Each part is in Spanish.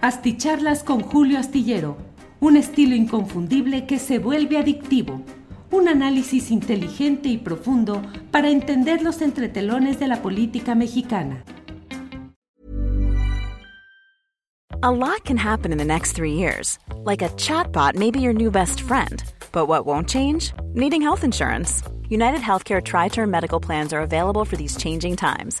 Asticharlas con Julio Astillero, un estilo inconfundible que se vuelve adictivo. Un análisis inteligente y profundo para entender los entretelones de la política mexicana. A lot can happen in the next three years. Like a chatbot may be your new best friend. But what won't change? Needing health insurance. United Healthcare Tri Term Medical Plans are available for these changing times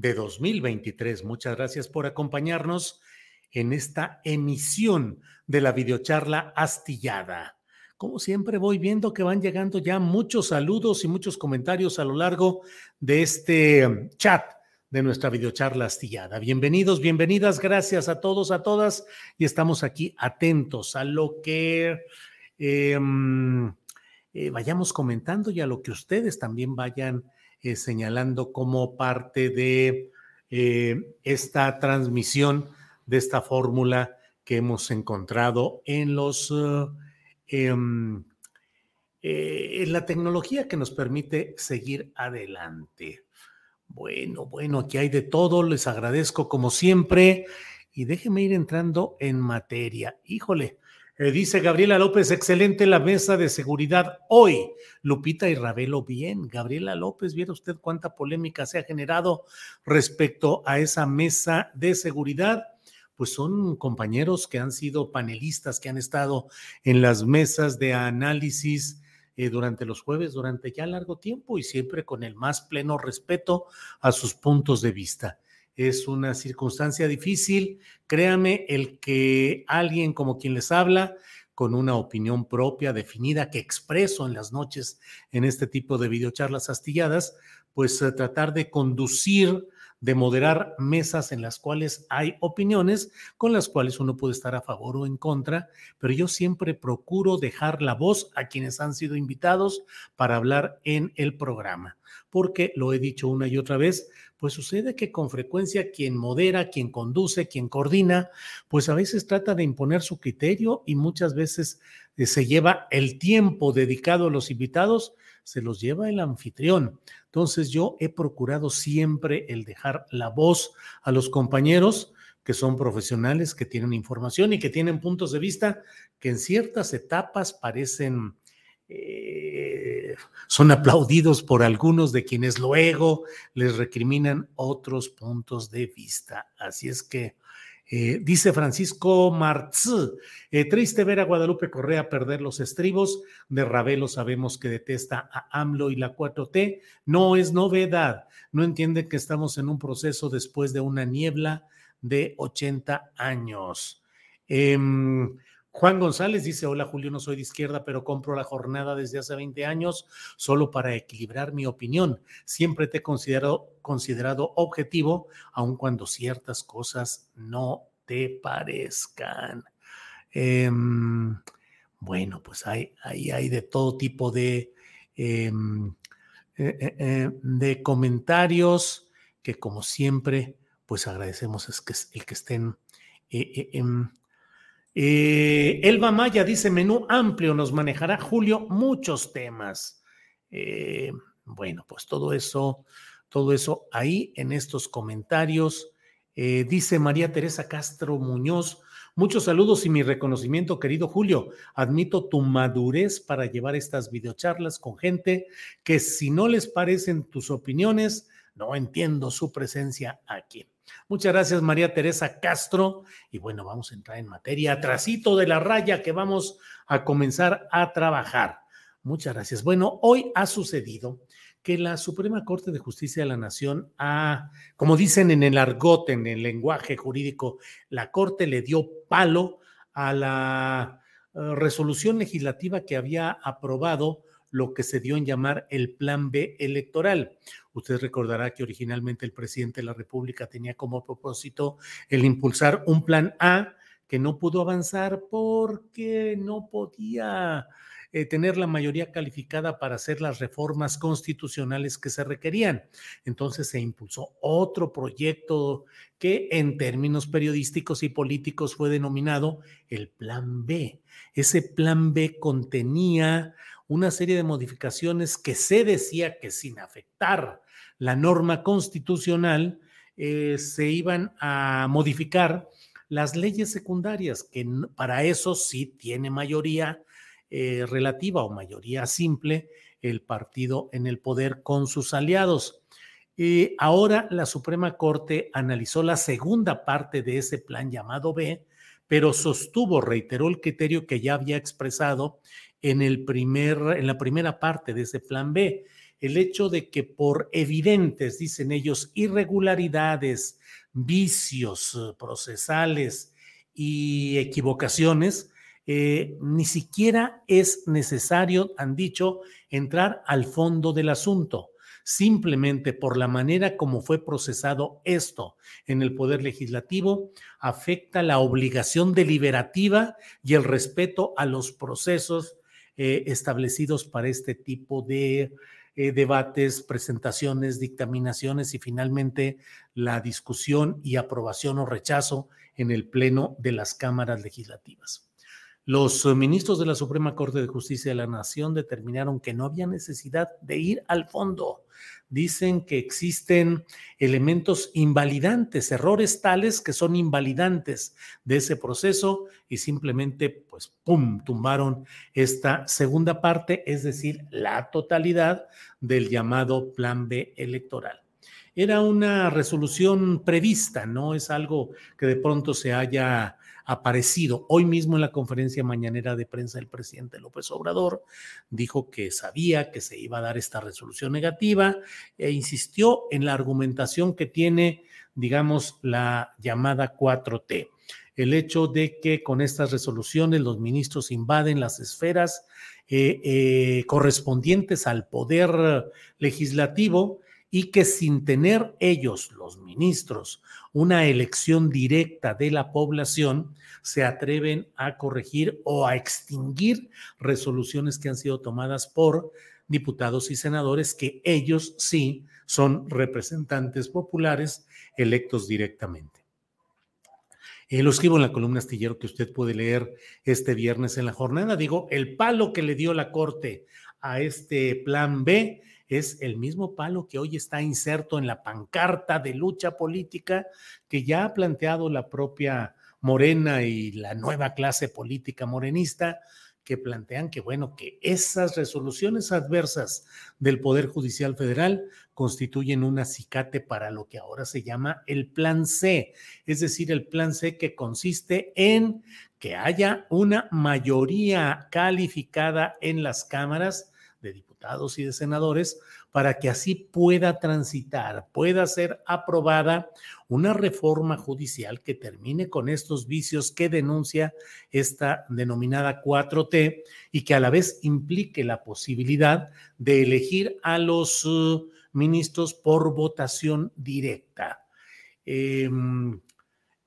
de 2023. Muchas gracias por acompañarnos en esta emisión de la videocharla astillada. Como siempre, voy viendo que van llegando ya muchos saludos y muchos comentarios a lo largo de este chat de nuestra videocharla astillada. Bienvenidos, bienvenidas, gracias a todos, a todas, y estamos aquí atentos a lo que em, eh, vayamos comentando y a lo que ustedes también vayan eh, señalando como parte de eh, esta transmisión de esta fórmula que hemos encontrado en los eh, em, en la tecnología que nos permite seguir adelante. Bueno, bueno, aquí hay de todo, les agradezco como siempre y déjenme ir entrando en materia. Híjole, eh, dice Gabriela López, excelente la mesa de seguridad hoy. Lupita y Ravelo, bien. Gabriela López, viera usted cuánta polémica se ha generado respecto a esa mesa de seguridad. Pues son compañeros que han sido panelistas, que han estado en las mesas de análisis eh, durante los jueves, durante ya largo tiempo y siempre con el más pleno respeto a sus puntos de vista es una circunstancia difícil. Créame, el que alguien como quien les habla, con una opinión propia definida que expreso en las noches en este tipo de videocharlas astilladas, pues eh, tratar de conducir, de moderar mesas en las cuales hay opiniones con las cuales uno puede estar a favor o en contra, pero yo siempre procuro dejar la voz a quienes han sido invitados para hablar en el programa, porque lo he dicho una y otra vez, pues sucede que con frecuencia quien modera, quien conduce, quien coordina, pues a veces trata de imponer su criterio y muchas veces eh, se lleva el tiempo dedicado a los invitados, se los lleva el anfitrión. Entonces yo he procurado siempre el dejar la voz a los compañeros que son profesionales, que tienen información y que tienen puntos de vista que en ciertas etapas parecen eh, son aplaudidos por algunos de quienes luego les recriminan otros puntos de vista. Así es que, eh, dice Francisco Martz, eh, triste ver a Guadalupe Correa perder los estribos, de Ravelo sabemos que detesta a AMLO y la 4T, no es novedad, no entiende que estamos en un proceso después de una niebla de 80 años. Juan González dice, hola Julio, no soy de izquierda, pero compro la jornada desde hace 20 años solo para equilibrar mi opinión. Siempre te he considerado, objetivo, aun cuando ciertas cosas no te parezcan. Em, bueno, pues hay, hay, de todo tipo de, em, eh, eh, eh, de comentarios que como siempre, pues agradecemos es que, el que estén em, Elba Maya dice, menú amplio, nos manejará Julio muchos temas. Eh, bueno, pues todo eso, todo eso ahí en estos comentarios. Eh, dice María Teresa Castro Muñoz, muchos saludos y mi reconocimiento, querido Julio. Admito tu madurez para llevar estas videocharlas con gente que si no les parecen tus opiniones, no entiendo su presencia aquí. Muchas gracias, María Teresa Castro. Y bueno, vamos a entrar en materia, atrasito de la raya que vamos a comenzar a trabajar. Muchas gracias. Bueno, hoy ha sucedido que la Suprema Corte de Justicia de la Nación ha, como dicen en el argot, en el lenguaje jurídico, la Corte le dio palo a la eh, resolución legislativa que había aprobado lo que se dio en llamar el Plan B electoral. Usted recordará que originalmente el presidente de la República tenía como propósito el impulsar un Plan A que no pudo avanzar porque no podía eh, tener la mayoría calificada para hacer las reformas constitucionales que se requerían. Entonces se impulsó otro proyecto que en términos periodísticos y políticos fue denominado el Plan B. Ese Plan B contenía una serie de modificaciones que se decía que sin afectar la norma constitucional eh, se iban a modificar las leyes secundarias, que para eso sí tiene mayoría eh, relativa o mayoría simple el partido en el poder con sus aliados. y ahora la Suprema Corte analizó la segunda parte de ese plan llamado B, pero sostuvo, reiteró el criterio que ya había expresado en, el primer, en la primera parte de ese plan B. El hecho de que por evidentes, dicen ellos, irregularidades, vicios eh, procesales y equivocaciones, eh, ni siquiera es necesario, han dicho, entrar al fondo del asunto. Simplemente por la manera como fue procesado esto en el Poder Legislativo, afecta la obligación deliberativa y el respeto a los procesos eh, establecidos para este tipo de eh, debates, presentaciones, dictaminaciones y finalmente la discusión y aprobación o rechazo en el Pleno de las cámaras legislativas. Los ministros de la Suprema Corte de Justicia de la Nación determinaron que no había necesidad de ir al fondo dicen que existen elementos invalidantes, errores tales que son invalidantes de ese proceso y simplemente, pues, ¡pum!, tumbaron esta segunda parte, es decir, la totalidad del llamado Plan B electoral. Era una resolución prevista, no es algo que de pronto se haya aparecido. Hoy mismo en la conferencia mañanera de prensa el presidente López Obrador dijo que sabía que se iba a dar esta resolución negativa e insistió en la argumentación que tiene, digamos, la llamada 4T. El hecho de que con estas resoluciones los ministros invaden las esferas eh, eh, correspondientes al poder legislativo y que sin tener ellos, los ministros, una elección directa de la población, se atreven a corregir o a extinguir resoluciones que han sido tomadas por diputados y senadores que ellos sí son representantes populares electos directamente. Eh, lo escribo en la columna astillero que usted puede leer este viernes en la jornada. Digo, el palo que le dio la Corte a este plan B es el mismo palo que hoy está inserto en la pancarta de lucha política que ya ha planteado la propia Morena y la nueva clase política morenista que plantean que, bueno, que esas resoluciones adversas del Poder Judicial Federal constituyen un acicate para lo que ahora se llama el Plan C, es decir, el Plan C que consiste en que haya una mayoría calificada en las cámaras y de senadores para que así pueda transitar, pueda ser aprobada una reforma judicial que termine con estos vicios que denuncia esta denominada 4T y que a la vez implique la posibilidad de elegir a los uh, ministros por votación directa. Em,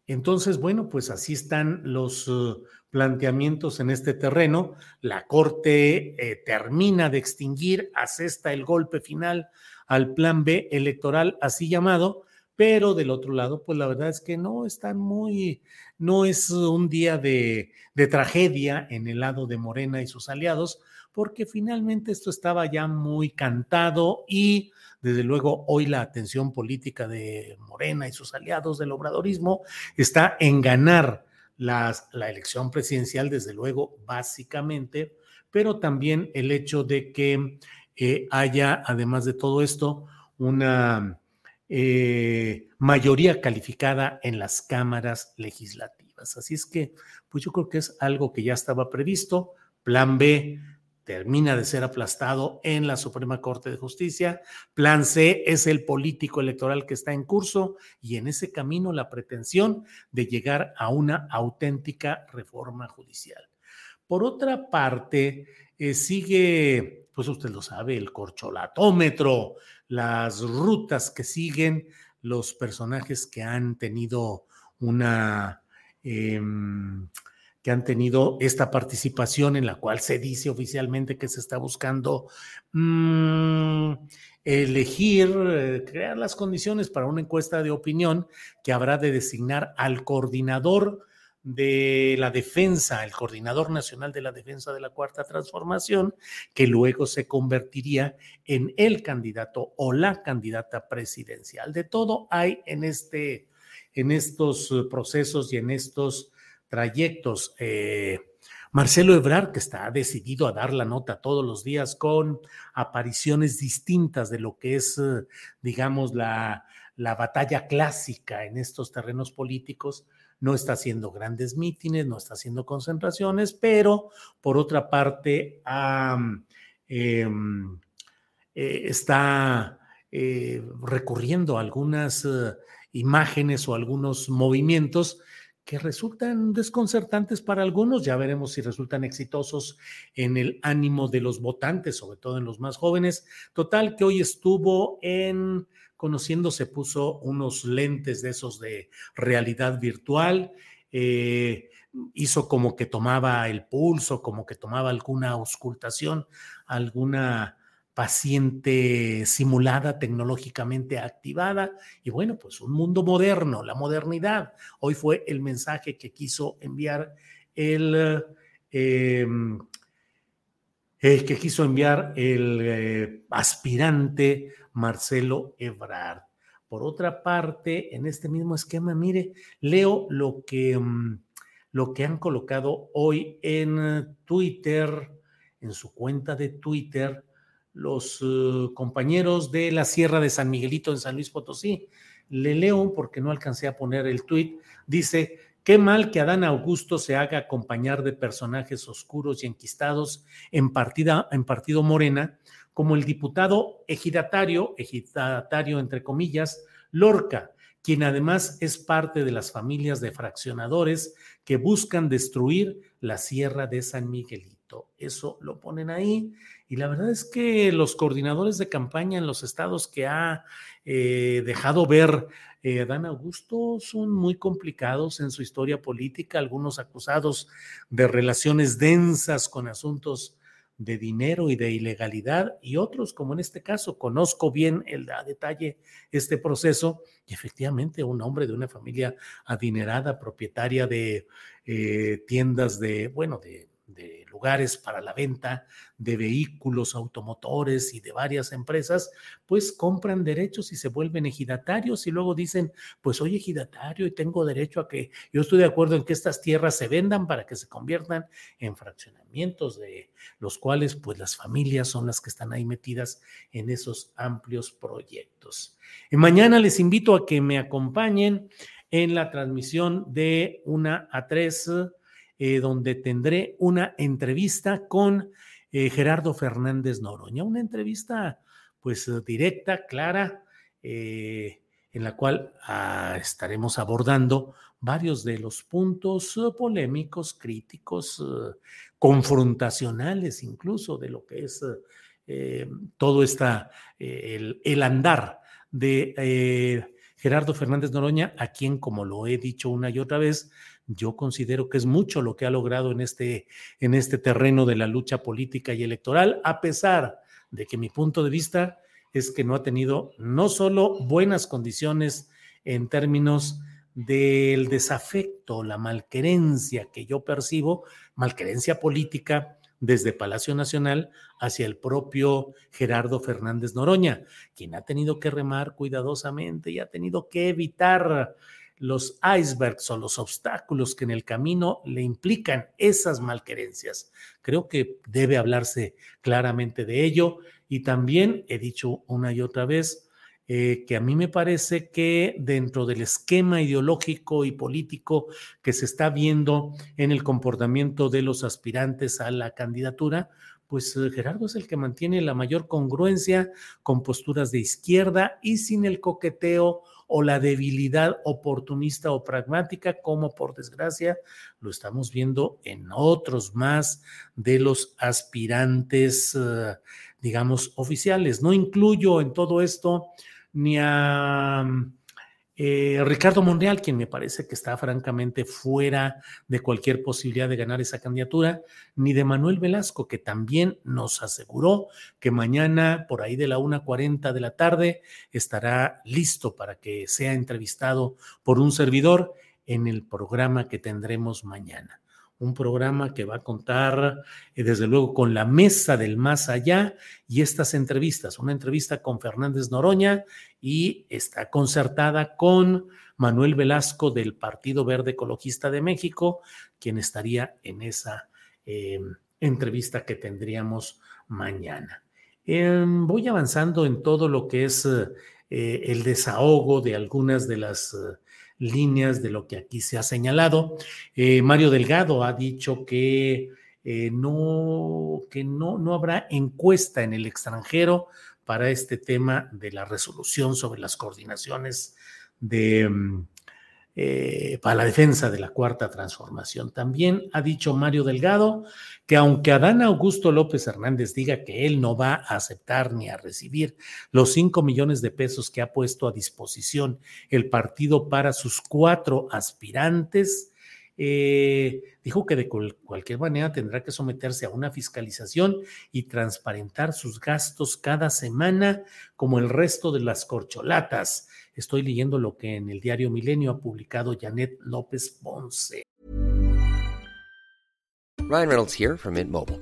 entonces, bueno, pues así están los uh, planteamientos en este terreno. La Corte eh, termina de extinguir, asesta el golpe final al plan B electoral así llamado, pero del otro lado, pues la verdad es que no están muy, no es un día de, de tragedia en el lado de Morena y sus aliados, porque finalmente esto estaba ya muy cantado y desde luego hoy la atención política de Morena y sus aliados del obradorismo está en ganar la elección presidencial, desde luego, básicamente, pero también el hecho de que eh, haya, además de todo esto, una eh, mayoría calificada en las cámaras legislativas. Así es que, pues yo creo que es algo que ya estaba previsto. Plan B termina de ser aplastado en la Suprema Corte de Justicia. Plan C es el político electoral que está en curso y en ese camino la pretensión de llegar a una auténtica reforma judicial. Por otra parte, eh, sigue, pues usted lo sabe, el corcholatómetro, las rutas que siguen los personajes que han tenido una... Em, que han tenido esta participación en la cual se dice oficialmente que se está buscando mm, elegir, eh, crear las condiciones para una encuesta de opinión que habrá de designar al coordinador de la defensa, el coordinador nacional de la defensa de la cuarta transformación, que luego se convertiría en el candidato o la candidata presidencial. De todo hay en este, en estos procesos y en estos trayectos. Eh, Marcelo Ebrard, que está decidido a dar la nota todos los días con apariciones distintas de lo que es, eh, digamos, la, la batalla clásica en estos terrenos políticos, no está haciendo grandes mítines, no está haciendo concentraciones, pero por otra parte em, eh, está recurriendo a algunas imágenes o algunos movimientos que resultan desconcertantes para algunos, ya veremos si resultan exitosos en el ánimo de los votantes, sobre todo en los más jóvenes. Total, que hoy estuvo en conociendo, se puso unos lentes de esos de realidad virtual, eh, hizo como que tomaba el pulso, como que tomaba alguna auscultación, alguna paciente simulada, tecnológicamente activada. Y bueno, pues un mundo moderno, la modernidad. Hoy fue el mensaje que quiso enviar el, em, el que quiso enviar el eh, aspirante Marcelo Ebrard. Por otra parte, en este mismo esquema, mire, leo lo que, mm, lo que han colocado hoy en Twitter, en su cuenta de Twitter, los eh, compañeros de la Sierra de San Miguelito en San Luis Potosí. Le leo porque no alcancé a poner el tuit. Dice, qué mal que Adán Augusto se haga acompañar de personajes oscuros y enquistados en, partida, en partido Morena, como el diputado ejidatario, ejidatario entre comillas, Lorca, quien además es parte de las familias de fraccionadores que buscan destruir la Sierra de San Miguelito. Eso lo ponen ahí y la verdad es que los coordinadores de campaña en los estados que ha eh, dejado ver eh, Dan Augusto son muy complicados en su historia política, algunos acusados de relaciones densas con asuntos de dinero y de ilegalidad y otros, como en este caso, conozco bien el, a detalle este proceso y efectivamente un hombre de una familia adinerada, propietaria de eh, tiendas de, bueno, de de lugares para la venta de vehículos, automotores y de varias empresas, pues compran derechos y se vuelven ejidatarios y luego dicen, pues soy ejidatario y tengo derecho a que yo estoy de acuerdo en que estas tierras se vendan para que se conviertan en fraccionamientos de los cuales pues las familias son las que están ahí metidas en esos amplios proyectos. Y mañana les invito a que me acompañen en la transmisión de una a tres eh, donde tendré una entrevista con eh, Gerardo Fernández Noroña, una entrevista pues directa, clara, eh, en la cual ah, estaremos abordando varios de los puntos polémicos, críticos, confrontacionales incluso de lo que es todo esta, el, el andar de Gerardo Fernández Noroña, a quien, como lo he dicho una y otra vez, yo considero que es mucho lo que ha logrado en este, en este terreno de la lucha política y electoral, a pesar de que mi punto de vista es que no ha tenido no solo buenas condiciones en términos del desafecto, la malquerencia que yo percibo, malquerencia política desde Palacio Nacional hacia el propio Gerardo Fernández Noroña, quien ha tenido que remar cuidadosamente y ha tenido que evitar los icebergs o los obstáculos que en el camino le implican esas malquerencias. Creo que debe hablarse claramente de ello y también he dicho una y otra vez, eh, que a mí me parece que dentro del esquema ideológico y político que se está viendo en el comportamiento de los aspirantes a la candidatura, pues eh, Gerardo es el que mantiene la mayor congruencia con posturas de izquierda y sin el coqueteo o la debilidad oportunista o pragmática, como por desgracia lo estamos viendo en otros más de los aspirantes, eh, digamos, oficiales. No incluyo en todo esto ni a eh, Ricardo Monreal, quien me parece que está francamente fuera de cualquier posibilidad de ganar esa candidatura, ni de Manuel Velasco, que también nos aseguró que mañana, por ahí de la 1.40 de la tarde, estará listo para que sea entrevistado por un servidor en el programa que tendremos mañana un programa que va a contar, eh, desde luego, con la mesa del más allá y estas entrevistas. Una entrevista con Fernández Noroña y está concertada con Manuel Velasco del Partido Verde Ecologista de México, quien estaría en esa eh, entrevista que tendríamos mañana. Em, voy avanzando en todo lo que es eh, el desahogo de algunas de las líneas de lo que aquí se ha señalado. Eh, Mario Delgado ha dicho que, eh, no, que no, no habrá encuesta en el extranjero para este tema de la resolución sobre las coordinaciones de, mm, eh, para la defensa de la cuarta transformación. También ha dicho Mario Delgado que aunque Adán Augusto López Hernández diga que él no va a aceptar ni a recibir los cinco millones de pesos que ha puesto a disposición el partido para sus cuatro aspirantes, eh, dijo que de cualquier manera tendrá que someterse a una fiscalización y transparentar sus gastos cada semana como el resto de las corcholatas Estoy leyendo lo que en el diario Milenio ha publicado Janet López Ponce. Ryan Reynolds here from Mint Mobile.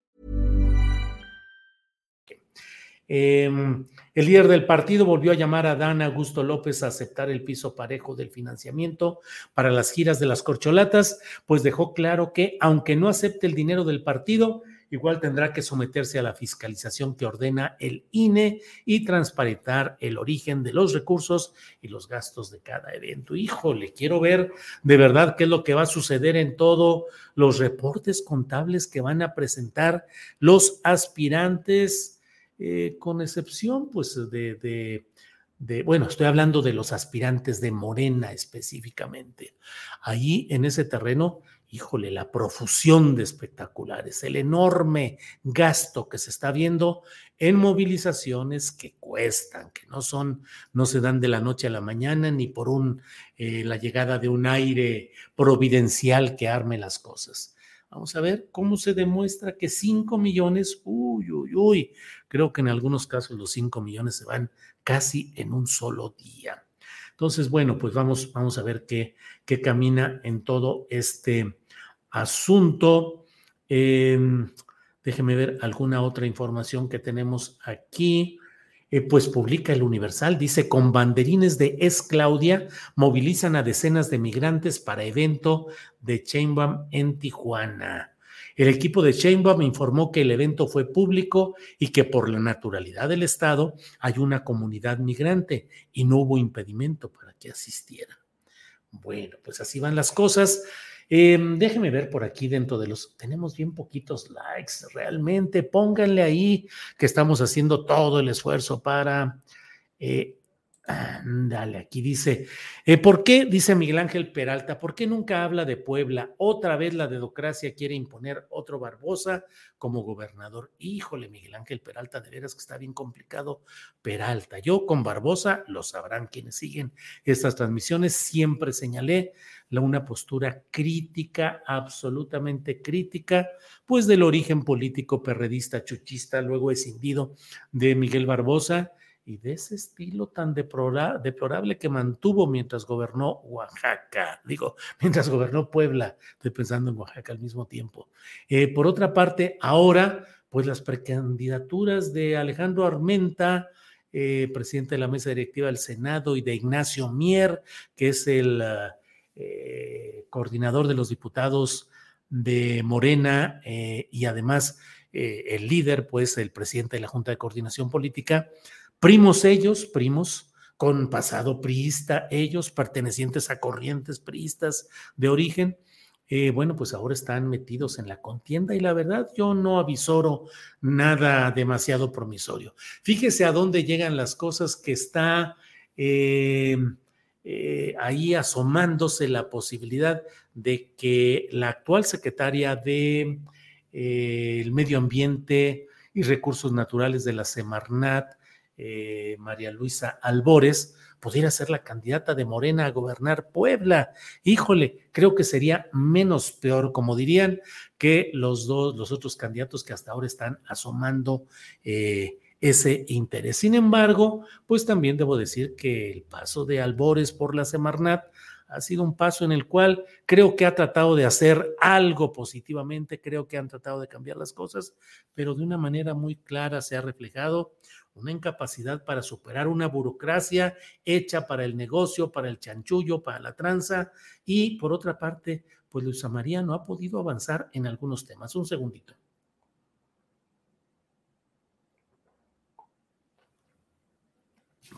Um... El líder del partido volvió a llamar a Dan Augusto López a aceptar el piso parejo del financiamiento para las giras de las corcholatas, pues dejó claro que, aunque no acepte el dinero del partido, igual tendrá que someterse a la fiscalización que ordena el INE y transparentar el origen de los recursos y los gastos de cada evento. Híjole, quiero ver de verdad qué es lo que va a suceder en todos los reportes contables que van a presentar los aspirantes eh, con excepción pues de, de, bueno, estoy hablando de los aspirantes de Morena específicamente. Ahí en ese terreno, híjole, la profusión de espectaculares, el enorme gasto que se está viendo en movilizaciones que cuestan, que no son, no se dan de la noche a la mañana ni por un, eh, la llegada de un aire providencial que arme las cosas. Vamos a ver cómo se demuestra que 5 millones, uy, uy, uy, creo que en algunos casos los 5 millones se van casi en un solo día. Entonces, bueno, pues vamos, vamos a ver qué, qué camina en todo este asunto. Em, déjeme ver alguna otra información que tenemos aquí. Eh, pues publica el Universal, dice, con banderines de Es Claudia, movilizan a decenas de migrantes para evento de Chainbaum en Tijuana. El equipo de Chainbaum informó que el evento fue público y que por la naturalidad del Estado hay una comunidad migrante y no hubo impedimento para que asistiera. Bueno, pues así van las cosas. Em, déjenme ver por aquí dentro de los. Tenemos bien poquitos likes, realmente. Pónganle ahí que estamos haciendo todo el esfuerzo para eh, Dale, aquí dice, eh, ¿por qué, dice Miguel Ángel Peralta, ¿por qué nunca habla de Puebla? Otra vez la dedocracia quiere imponer otro Barbosa como gobernador. Híjole, Miguel Ángel Peralta, de veras que está bien complicado. Peralta, yo con Barbosa, lo sabrán quienes siguen estas transmisiones, siempre señalé una postura crítica, absolutamente crítica, pues del origen político perredista, chuchista, luego escindido de Miguel Barbosa y de ese estilo tan deplorable que mantuvo mientras gobernó Oaxaca, digo, mientras gobernó Puebla, estoy pensando en Oaxaca al mismo tiempo. Eh, por otra parte, ahora, pues las precandidaturas de Alejandro Armenta, eh, presidente de la mesa directiva del Senado, y de Ignacio Mier, que es el eh, coordinador de los diputados de Morena y además el líder, pues el presidente de la Junta de Coordinación Política, primos ellos, primos con pasado priista, ellos pertenecientes a corrientes priistas de origen, eh, bueno, pues ahora están metidos en la contienda y la verdad yo no avisoro nada demasiado promisorio. Fíjese a dónde llegan las cosas que está eh, eh, ahí asomándose la posibilidad de que la actual secretaria de el Medio Ambiente y Recursos Naturales de la Semarnat, eh, María Luisa Albores, pudiera ser la candidata de Morena a gobernar Puebla. Híjole, creo que sería menos peor, como dirían, que los dos, los otros candidatos que hasta ahora están asomando eh, ese interés. Sin embargo, pues también debo decir que el paso de Albores por la Semarnat ha sido un paso en el cual creo que ha tratado de hacer algo positivamente, creo que han tratado de cambiar las cosas, pero de una manera muy clara se ha reflejado una incapacidad para superar una burocracia hecha para el negocio, para el chanchullo, para la tranza, y por otra parte, pues Luisa María no ha podido avanzar en algunos temas. Un segundito.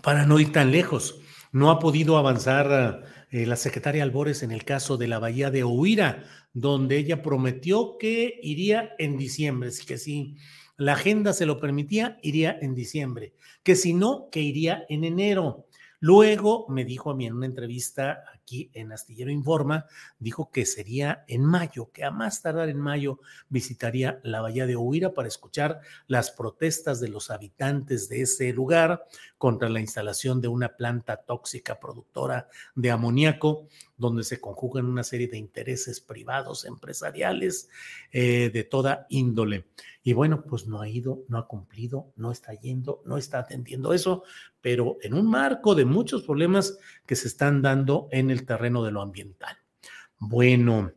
Para no ir tan lejos, no ha podido avanzar eh, la secretaria Albores en el caso de la bahía de Huira, donde ella prometió que iría en diciembre, así que sí la agenda se lo permitía, iría en diciembre, que si no, que iría en enero. Luego me dijo a mí en una entrevista aquí en Astillero Informa, dijo que sería en mayo, que a más tardar en mayo visitaría la bahía de Huira para escuchar las protestas de los habitantes de ese lugar contra la instalación de una planta tóxica productora de amoníaco, donde se conjugan una serie de intereses privados, empresariales, eh, de toda índole. Y bueno, pues no ha ido, no ha cumplido, no está yendo, no está atendiendo eso, pero en un marco de muchos problemas que se están dando en el terreno de lo ambiental. Bueno,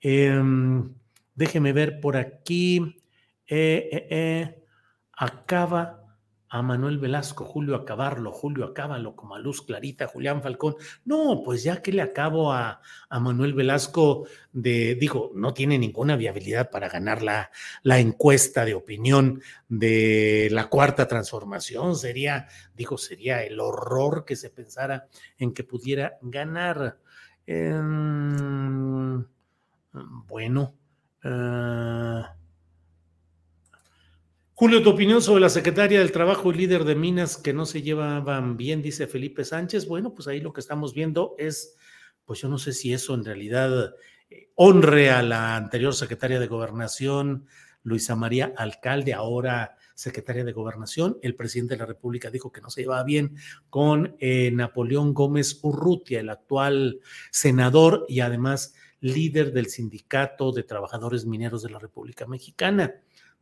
em, déjeme ver por aquí. Eh, eh, eh, acaba a Manuel Velasco, Julio Acabarlo, Julio Acábalo, como a Luz Clarita, Julián Falcón. No, pues ya que le acabo a, Manuel Velasco de, digo, no tiene ninguna viabilidad para ganar la, la, encuesta de opinión de la cuarta transformación. Sería, digo, sería el horror que se pensara en que pudiera ganar. Em, bueno. Uh, Julio, tu opinión sobre la secretaria del Trabajo y líder de Minas que no se llevaban bien, dice Felipe Sánchez. Bueno, pues ahí lo que estamos viendo es, pues yo no sé si eso en realidad eh, honre a la anterior secretaria de Gobernación, Luisa María Alcalde, ahora secretaria de Gobernación. El presidente de la República dijo que no se llevaba bien con eh, Napoleón Gómez Urrutia, el actual senador y además líder del Sindicato de Trabajadores Mineros de la República Mexicana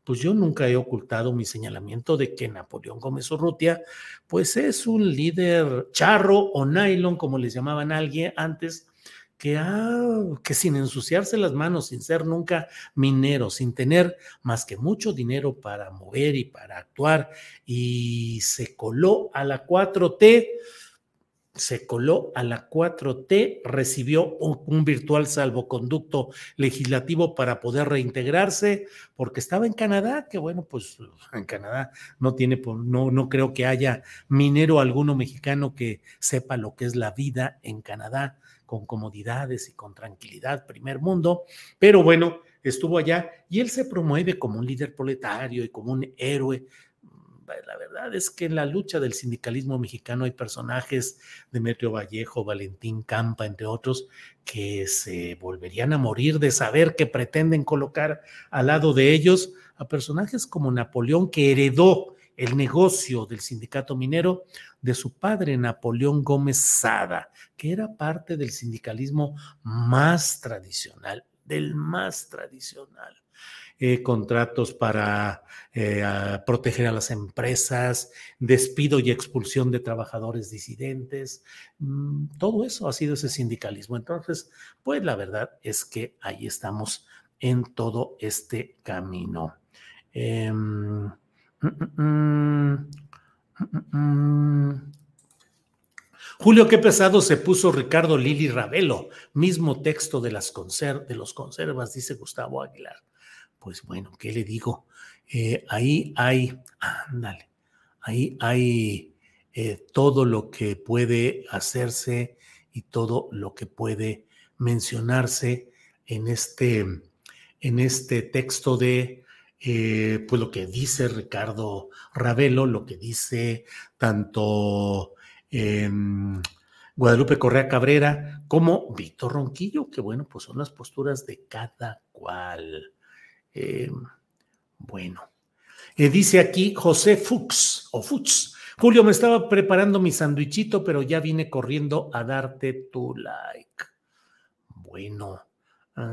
pues yo nunca he ocultado mi señalamiento de que Napoleón Gómez Urrutia, pues es un líder charro o nylon, como les llamaban a alguien antes, que, que sin ensuciarse las manos, sin ser nunca minero, sin tener más que mucho dinero para mover y para actuar, y se coló a la 4T, se coló a la 4T, recibió un, virtual salvoconducto legislativo para poder reintegrarse, porque estaba en Canadá, que bueno, pues en Canadá no tiene, no, no creo que haya minero alguno mexicano que sepa lo que es la vida en Canadá con comodidades y con tranquilidad, primer mundo, pero bueno, estuvo allá y él se promueve como un líder proletario y como un héroe la verdad es que en la lucha del sindicalismo mexicano hay personajes, Demetrio Vallejo, Valentín Campa, entre otros, que se volverían a morir de saber que pretenden colocar al lado de ellos a personajes como Napoleón, que heredó el negocio del sindicato minero de su padre, Napoleón Gómez Sada, que era parte del sindicalismo más tradicional, del más tradicional. Eh, contratos para eh, proteger a las empresas, despido y expulsión de trabajadores disidentes. Mm, todo eso ha sido ese sindicalismo. Entonces, pues la verdad es que ahí estamos en todo este camino. Em, mm, mm, Julio, qué pesado se puso Ricardo Lili Ravelo, mismo texto de, las de los conservas, dice Gustavo Aguilar pues bueno, ¿qué le digo? Eh, ahí hay, ándale, ahí hay eh, todo lo que puede hacerse y todo lo que puede mencionarse en este, en este texto de, eh, pues lo que dice Ricardo Ravelo, lo que dice tanto Guadalupe Correa Cabrera como Víctor Ronquillo, que bueno, pues son las posturas de cada cual. Eh, bueno, eh, dice aquí José Fuchs o Fuchs. Julio, me estaba preparando mi sandwichito, pero ya vine corriendo a darte tu like. Bueno. Mm,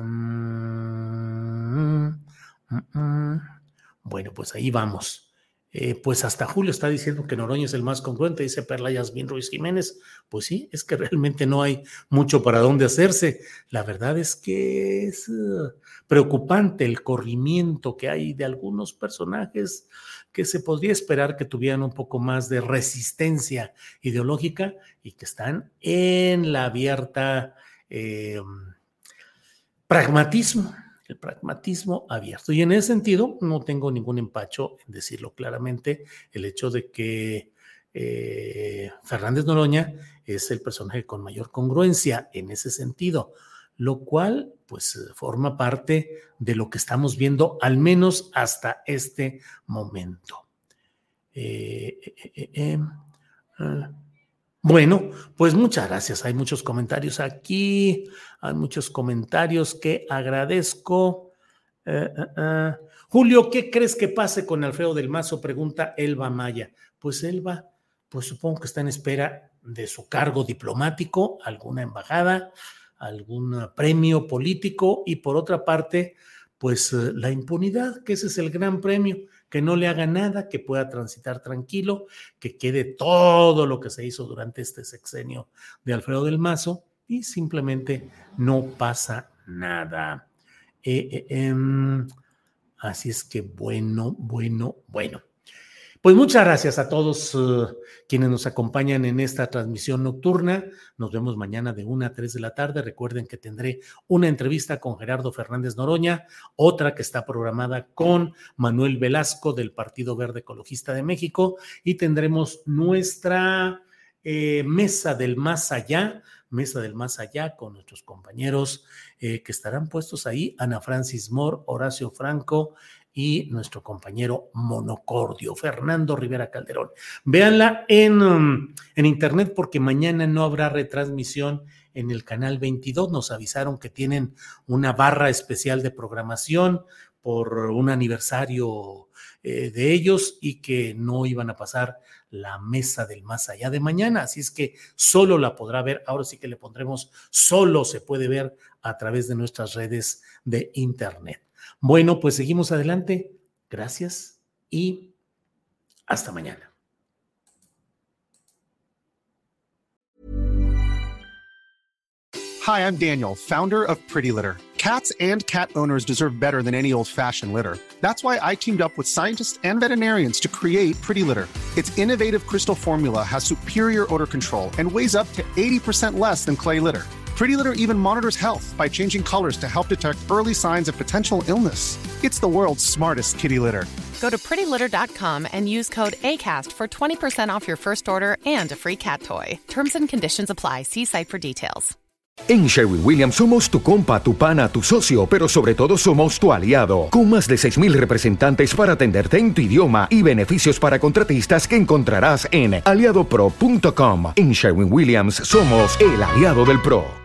mm, mm, bueno, pues ahí vamos. Eh, pues hasta Julio está diciendo que Noroña es el más congruente, dice Perla Yasmin Ruiz Jiménez. Pues sí, es que realmente no hay mucho para dónde hacerse. La verdad es que es uh, preocupante el corrimiento que hay de algunos personajes que se podría esperar que tuvieran un poco más de resistencia ideológica y que están en la abierta eh, pragmatismo el pragmatismo abierto. Y en ese sentido, no tengo ningún empacho en decirlo claramente, el hecho de que eh, Fernández Noroña es el personaje con mayor congruencia en ese sentido, lo cual pues forma parte de lo que estamos viendo al menos hasta este momento. Eh, eh, ah, bueno, pues muchas gracias. Hay muchos comentarios aquí, hay muchos comentarios que agradezco. Eh, eh, eh. Julio, ¿qué crees que pase con Alfredo del Mazo? Pregunta Elba Maya. Pues Elba, pues supongo que está en espera de su cargo diplomático, alguna embajada, algún premio político y por otra parte, pues la impunidad, que ese es el gran premio que no le haga nada, que pueda transitar tranquilo, que quede todo lo que se hizo durante este sexenio de Alfredo del Mazo y simplemente no pasa nada. Eh, eh, em, así es que bueno, bueno, bueno. Pues muchas gracias a todos uh, quienes nos acompañan en esta transmisión nocturna. Nos vemos mañana de 1 a 3 de la tarde. Recuerden que tendré una entrevista con Gerardo Fernández Noroña, otra que está programada con Manuel Velasco del Partido Verde Ecologista de México y tendremos nuestra eh, mesa del más allá Mesa del Más Allá con nuestros compañeros eh, que estarán puestos ahí, Ana Francis Moore, Horacio Franco, y nuestro compañero Monocordio, Fernando Rivera Calderón. Véanla en, um, en internet porque mañana no habrá retransmisión en el canal 22. Nos avisaron que tienen una barra especial de programación por un aniversario eh, de ellos y que no iban a pasar la mesa del más allá de mañana. Así es que solo la podrá ver. Ahora sí que le pondremos, solo se puede ver a través de nuestras redes de internet. Bueno, pues seguimos adelante. Gracias y hasta mañana. Hi, I'm Daniel, founder of Pretty Litter. Cats and cat owners deserve better than any old-fashioned litter. That's why I teamed up with scientists and veterinarians to create Pretty Litter. Its innovative crystal formula has superior odor control and weighs up to 80% less than clay litter. Pretty Litter even monitors health by changing colors to help detect early signs of potential illness. It's the world's smartest kitty litter. Go to prettylitter.com and use code ACAST for 20% off your first order and a free cat toy. Terms and conditions apply. See site for details. En Sherwin Williams somos tu compa, tu pana, tu socio, pero sobre todo somos tu aliado, con más de 6.000 representantes para atenderte en tu idioma y beneficios para contratistas que encontrarás en aliadopro.com. En Sherwin Williams somos el aliado del PRO.